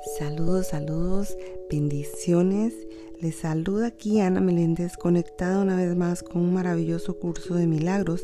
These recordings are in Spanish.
Saludos, saludos, bendiciones. Les saluda aquí Ana Meléndez, conectada una vez más con un maravilloso curso de milagros.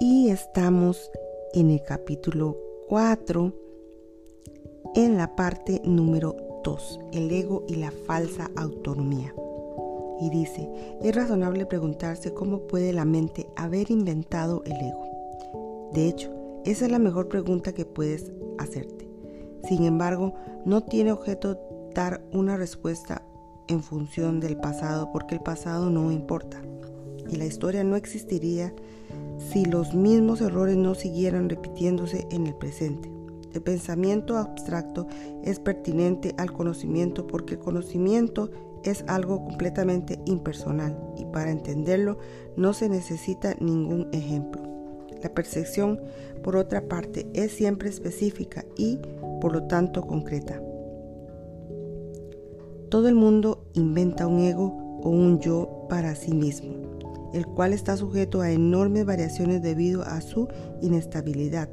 Y estamos en el capítulo 4, en la parte número 2, el ego y la falsa autonomía. Y dice, es razonable preguntarse cómo puede la mente haber inventado el ego. De hecho, esa es la mejor pregunta que puedes hacerte. Sin embargo, no tiene objeto dar una respuesta en función del pasado porque el pasado no importa y la historia no existiría si los mismos errores no siguieran repitiéndose en el presente. El pensamiento abstracto es pertinente al conocimiento porque el conocimiento es algo completamente impersonal y para entenderlo no se necesita ningún ejemplo. La percepción, por otra parte, es siempre específica y, por lo tanto, concreta. Todo el mundo inventa un ego o un yo para sí mismo, el cual está sujeto a enormes variaciones debido a su inestabilidad.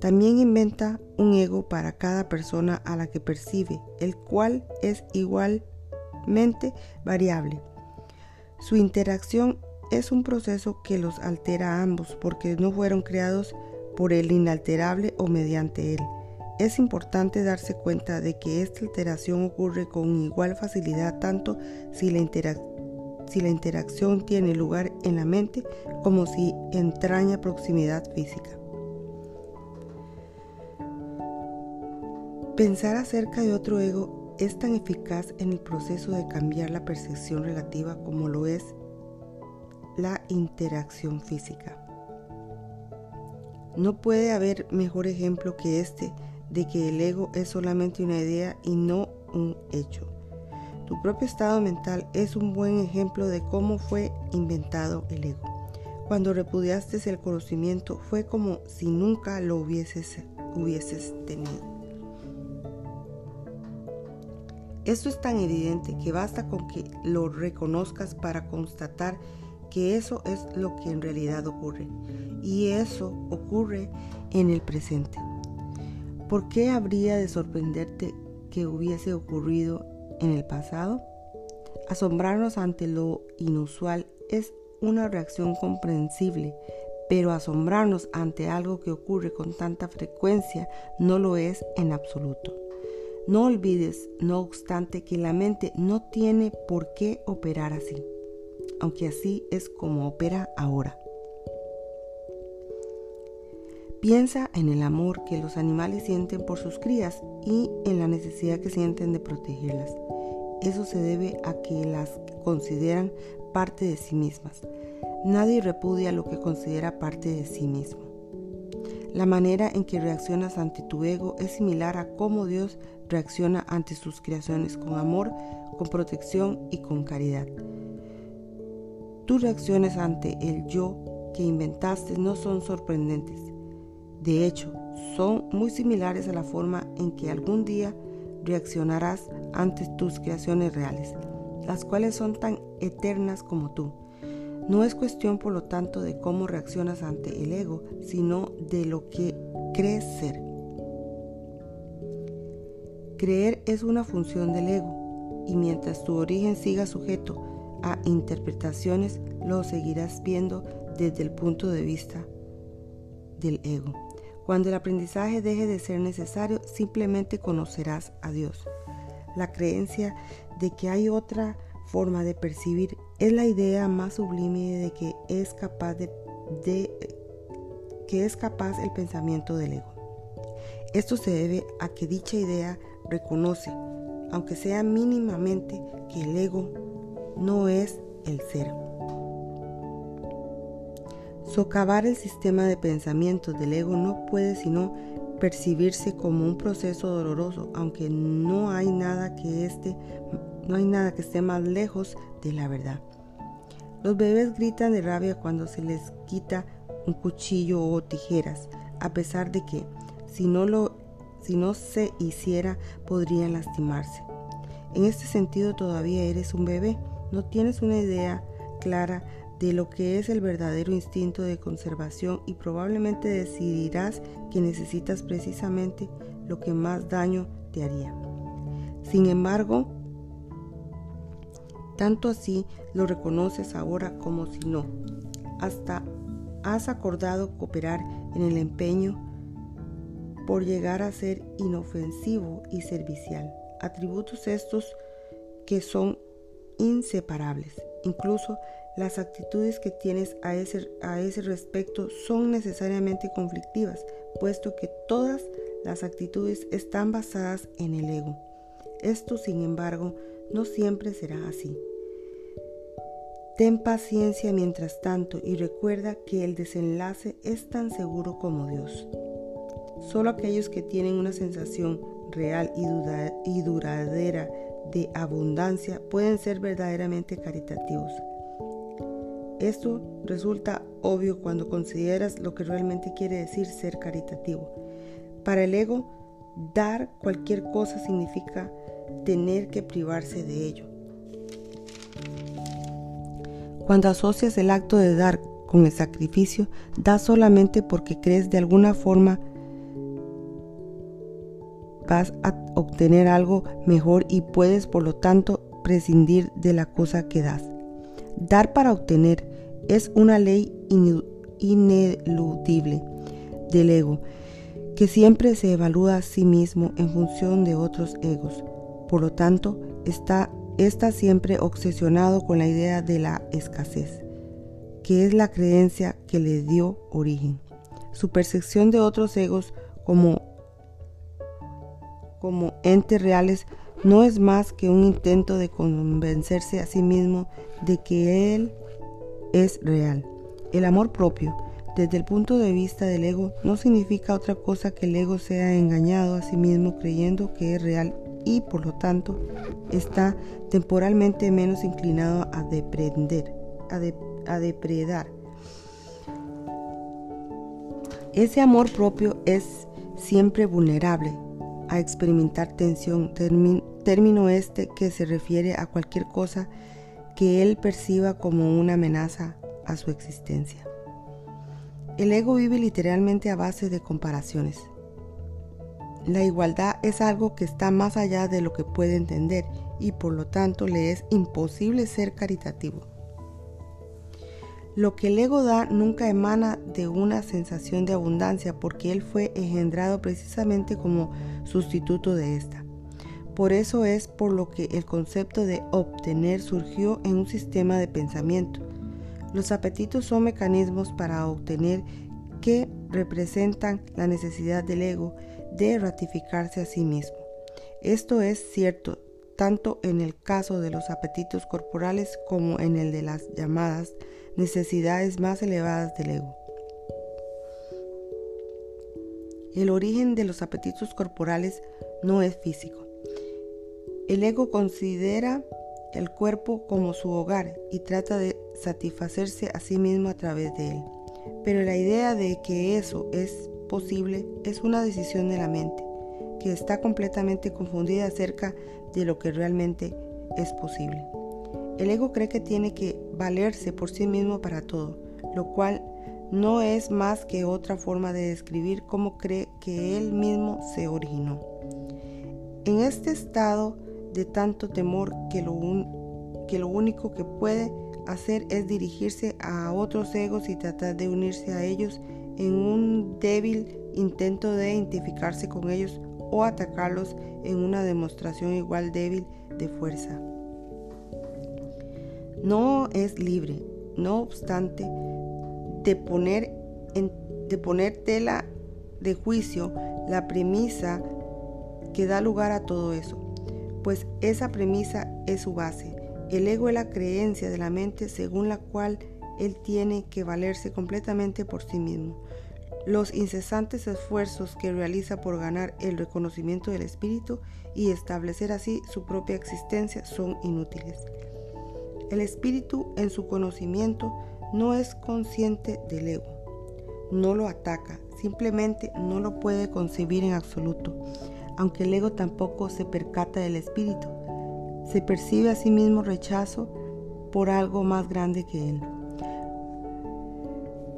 También inventa un ego para cada persona a la que percibe, el cual es igualmente variable. Su interacción es un proceso que los altera a ambos porque no fueron creados por el inalterable o mediante él. Es importante darse cuenta de que esta alteración ocurre con igual facilidad tanto si la, si la interacción tiene lugar en la mente como si entraña proximidad física. Pensar acerca de otro ego es tan eficaz en el proceso de cambiar la percepción relativa como lo es la interacción física. No puede haber mejor ejemplo que este de que el ego es solamente una idea y no un hecho. Tu propio estado mental es un buen ejemplo de cómo fue inventado el ego. Cuando repudiaste el conocimiento fue como si nunca lo hubieses, tenido. Esto es tan evidente que basta con que lo reconozcas para constatar que eso es lo que en realidad ocurre. Y eso ocurre en el presente. ¿Por qué habría de sorprenderte que hubiese ocurrido en el pasado? Asombrarnos ante lo inusual es una reacción comprensible, pero asombrarnos ante algo que ocurre con tanta frecuencia no lo es en absoluto. No olvides, no obstante, que la mente no tiene por qué operar así aunque así es como opera ahora. Piensa en el amor que los animales sienten por sus crías y en la necesidad que sienten de protegerlas. Eso se debe a que las consideran parte de sí mismas. Nadie repudia lo que considera parte de sí mismo. La manera en que reaccionas ante tu ego es similar a cómo Dios reacciona ante sus creaciones con amor, con protección y con caridad. Tus reacciones ante el yo que inventaste no son sorprendentes. De hecho, son muy similares a la forma en que algún día reaccionarás ante tus creaciones reales, las cuales son tan eternas como tú. No es cuestión, por lo tanto, de cómo reaccionas ante el ego, sino de lo que crees ser. Creer es una función del ego, y mientras tu origen siga sujeto a interpretaciones, lo seguirás viendo desde el punto de vista del ego. Cuando el aprendizaje deje de ser necesario, simplemente conocerás a Dios. La creencia de que hay otra forma de percibir es la idea más sublime de que es capaz de, que es capaz el pensamiento del ego. Esto se debe a que dicha idea reconoce, aunque sea mínimamente, que el ego no es el ser. Socavar el sistema de pensamientos del ego no puede sino percibirse como un proceso doloroso, aunque no hay nada que esté, no hay nada que esté más lejos de la verdad. Los bebés gritan de rabia cuando se les quita un cuchillo o tijeras, a pesar de que si no lo si no se hiciera podrían lastimarse. En este sentido todavía eres un bebé no tienes una idea clara de lo que es el verdadero instinto de conservación y probablemente decidirás que necesitas precisamente lo que más daño te haría. Sin embargo, tanto así lo reconoces ahora como si no. Hasta has acordado cooperar en el empeño por llegar a ser inofensivo y servicial. Atributos estos que son inseparables. Incluso las actitudes que tienes a ese, respecto son necesariamente conflictivas, puesto que todas las actitudes están basadas en el ego. Esto, sin embargo, no siempre será así. Ten paciencia mientras tanto y recuerda que el desenlace es tan seguro como Dios. Solo aquellos que tienen una sensación real y, duradera de abundancia pueden ser verdaderamente caritativos. Esto resulta obvio cuando consideras lo que realmente quiere decir ser caritativo. Para el ego, dar cualquier cosa significa tener que privarse de ello. Cuando asocias el acto de dar con el sacrificio, das solamente porque crees de alguna forma vas a obtener algo mejor y puedes por lo tanto prescindir de la cosa que das. Dar para obtener es una ley ineludible del ego, que siempre se evalúa a sí mismo en función de otros egos. Por lo tanto, está está siempre obsesionado con la idea de la escasez, que es la creencia que le dio origen. Su percepción de otros egos como, como entes reales no es más que un intento de convencerse a sí mismo de que él es real. El amor propio, desde el punto de vista del ego, no significa otra cosa que el ego sea engañado a sí mismo creyendo que es real y por lo tanto está temporalmente menos inclinado a deprender, a, depredar. Ese amor propio es siempre vulnerable a experimentar tensión, término este que se refiere a cualquier cosa que él perciba como una amenaza a su existencia. El ego vive literalmente a base de comparaciones. La igualdad es algo que está más allá de lo que puede entender y por lo tanto le es imposible ser caritativo. Lo que el ego da nunca emana de una sensación de abundancia porque él fue engendrado precisamente como sustituto de esta. Por eso es por lo que el concepto de obtener surgió en un sistema de pensamiento. Los apetitos son mecanismos para obtener que representan la necesidad del ego de ratificarse a sí mismo. Esto es cierto tanto en el caso de los apetitos corporales como en el de las llamadas necesidades más elevadas del ego. El origen de los apetitos corporales no es físico. El ego considera el cuerpo como su hogar y trata de satisfacerse a sí mismo a través de él. Pero la idea de que eso es posible es una decisión de la mente, que está completamente confundida acerca de lo que realmente es posible. El ego cree que tiene que valerse por sí mismo para todo, lo cual no es más que otra forma de describir cómo cree que él mismo se originó. En este estado de tanto temor que lo, que lo único que puede hacer es dirigirse a otros egos y tratar de unirse a ellos en un débil intento de identificarse con ellos o atacarlos en una demostración igual débil de fuerza. No es libre, no obstante, de poner, de poner tela de juicio la premisa que da lugar a todo eso, pues esa premisa es su base. El ego es la creencia de la mente según la cual él tiene que valerse completamente por sí mismo. Los incesantes esfuerzos que realiza por ganar el reconocimiento del espíritu y establecer así su propia existencia son inútiles. El espíritu en su conocimiento no es consciente del ego, no lo ataca, simplemente no lo puede concebir en absoluto, aunque el ego tampoco se percata del espíritu, se percibe a sí mismo rechazo por algo más grande que él.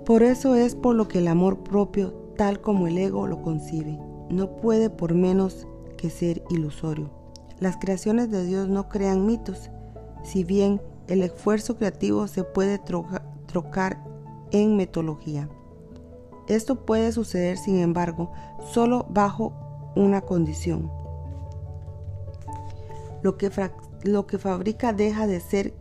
Por eso es por lo que el amor propio, tal como el ego lo concibe, no puede por menos que ser ilusorio. Las creaciones de Dios no crean mitos, si bien el esfuerzo creativo se puede trocar en metodología. Esto puede suceder, sin embargo, solo bajo una condición. Lo que, fabrica deja de ser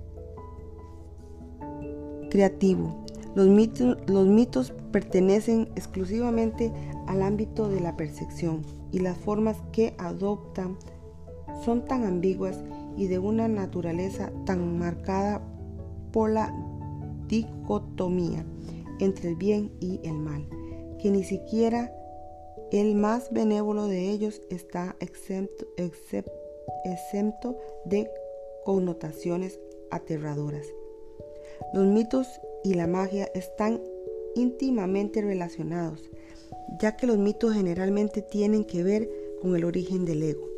creativo. Los mitos, los mitos pertenecen exclusivamente al ámbito de la percepción y las formas que adoptan son tan ambiguas y de una naturaleza tan marcada por la dicotomía entre el bien y el mal, que ni siquiera el más benévolo de ellos está excepto de connotaciones aterradoras. Los mitos y la magia están íntimamente relacionados, ya que los mitos generalmente tienen que ver con el origen del ego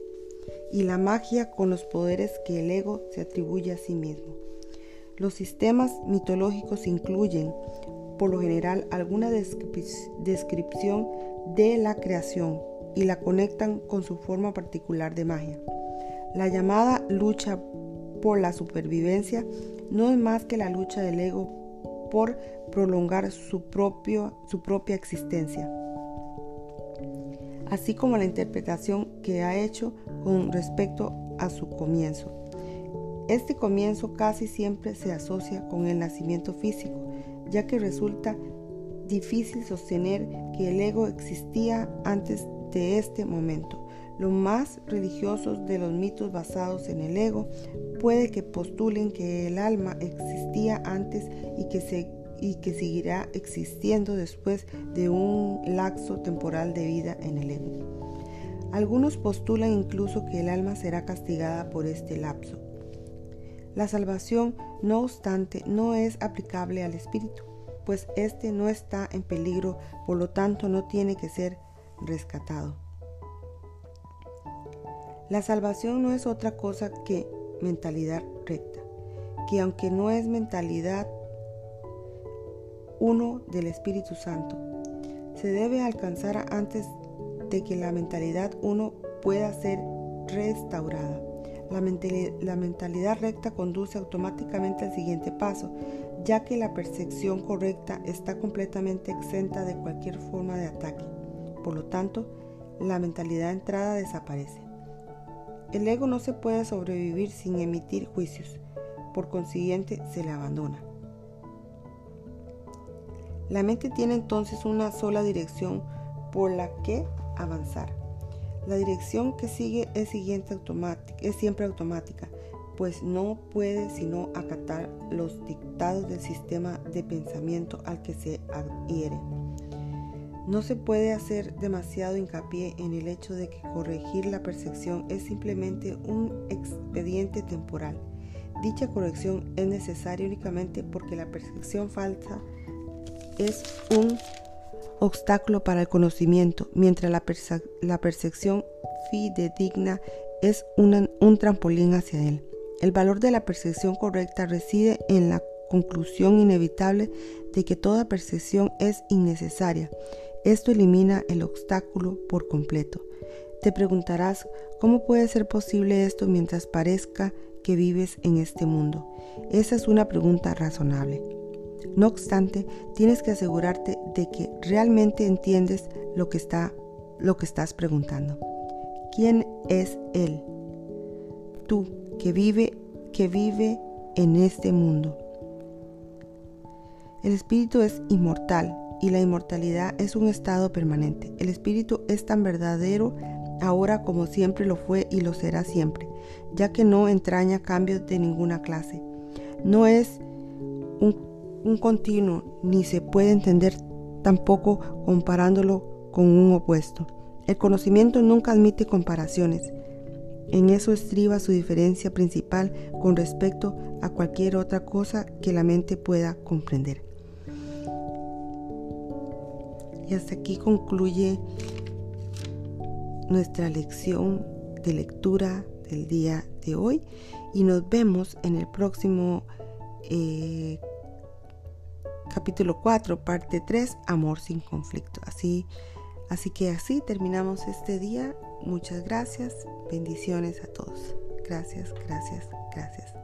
y la magia con los poderes que el ego se atribuye a sí mismo. Los sistemas mitológicos incluyen, por lo general, alguna descripción de la creación y la conectan con su forma particular de magia. La llamada lucha por la supervivencia no es más que la lucha del ego por prolongar su, propio, su propia existencia, así como la interpretación que ha hecho con respecto a su comienzo. Este comienzo casi siempre se asocia con el nacimiento físico, ya que resulta difícil sostener que el ego existía antes de este momento. Los más religiosos de los mitos basados en el ego puede que postulen que el alma existía antes y que, se, y que seguirá existiendo después de un lapso temporal de vida en el ego. Algunos postulan incluso que el alma será castigada por este lapso. La salvación, no obstante, no es aplicable al espíritu, pues éste no está en peligro, por lo tanto no tiene que ser rescatado. La salvación no es otra cosa que mentalidad recta, que aunque no es mentalidad uno del Espíritu Santo, se debe alcanzar antes de que la mentalidad uno pueda ser restaurada. La, la mentalidad recta conduce automáticamente al siguiente paso, ya que la percepción correcta está completamente exenta de cualquier forma de ataque. Por lo tanto, la mentalidad entrada desaparece. El ego no se puede sobrevivir sin emitir juicios, por consiguiente se le abandona. La mente tiene entonces una sola dirección por la que avanzar. La dirección que sigue es, siguiente automática, es siempre automática, pues no puede sino acatar los dictados del sistema de pensamiento al que se adhiere. No se puede hacer demasiado hincapié en el hecho de que corregir la percepción es simplemente un expediente temporal. Dicha corrección es necesaria únicamente porque la percepción falsa es un obstáculo para el conocimiento, mientras la, percepción fidedigna es un trampolín hacia él. El valor de la percepción correcta reside en la conclusión inevitable de que toda percepción es innecesaria esto elimina el obstáculo por completo. Te preguntarás, ¿cómo puede ser posible esto mientras parezca que vives en este mundo? Esa es una pregunta razonable. No obstante, tienes que asegurarte de que realmente entiendes lo que, está, lo que estás preguntando. ¿Quién es Él? Tú que vive, que vive en este mundo. El espíritu es inmortal y la inmortalidad es un estado permanente. El espíritu es tan verdadero ahora como siempre lo fue y lo será siempre, ya que no entraña cambios de ninguna clase. No es un, continuo, ni se puede entender tampoco comparándolo con un opuesto. El conocimiento nunca admite comparaciones. En eso estriba su diferencia principal con respecto a cualquier otra cosa que la mente pueda comprender. Y hasta aquí concluye nuestra lección de lectura del día de hoy y nos vemos en el próximo eh, capítulo 4, parte 3, amor sin conflicto. Así, así que así terminamos este día. Muchas gracias. Bendiciones a todos. Gracias, gracias, gracias.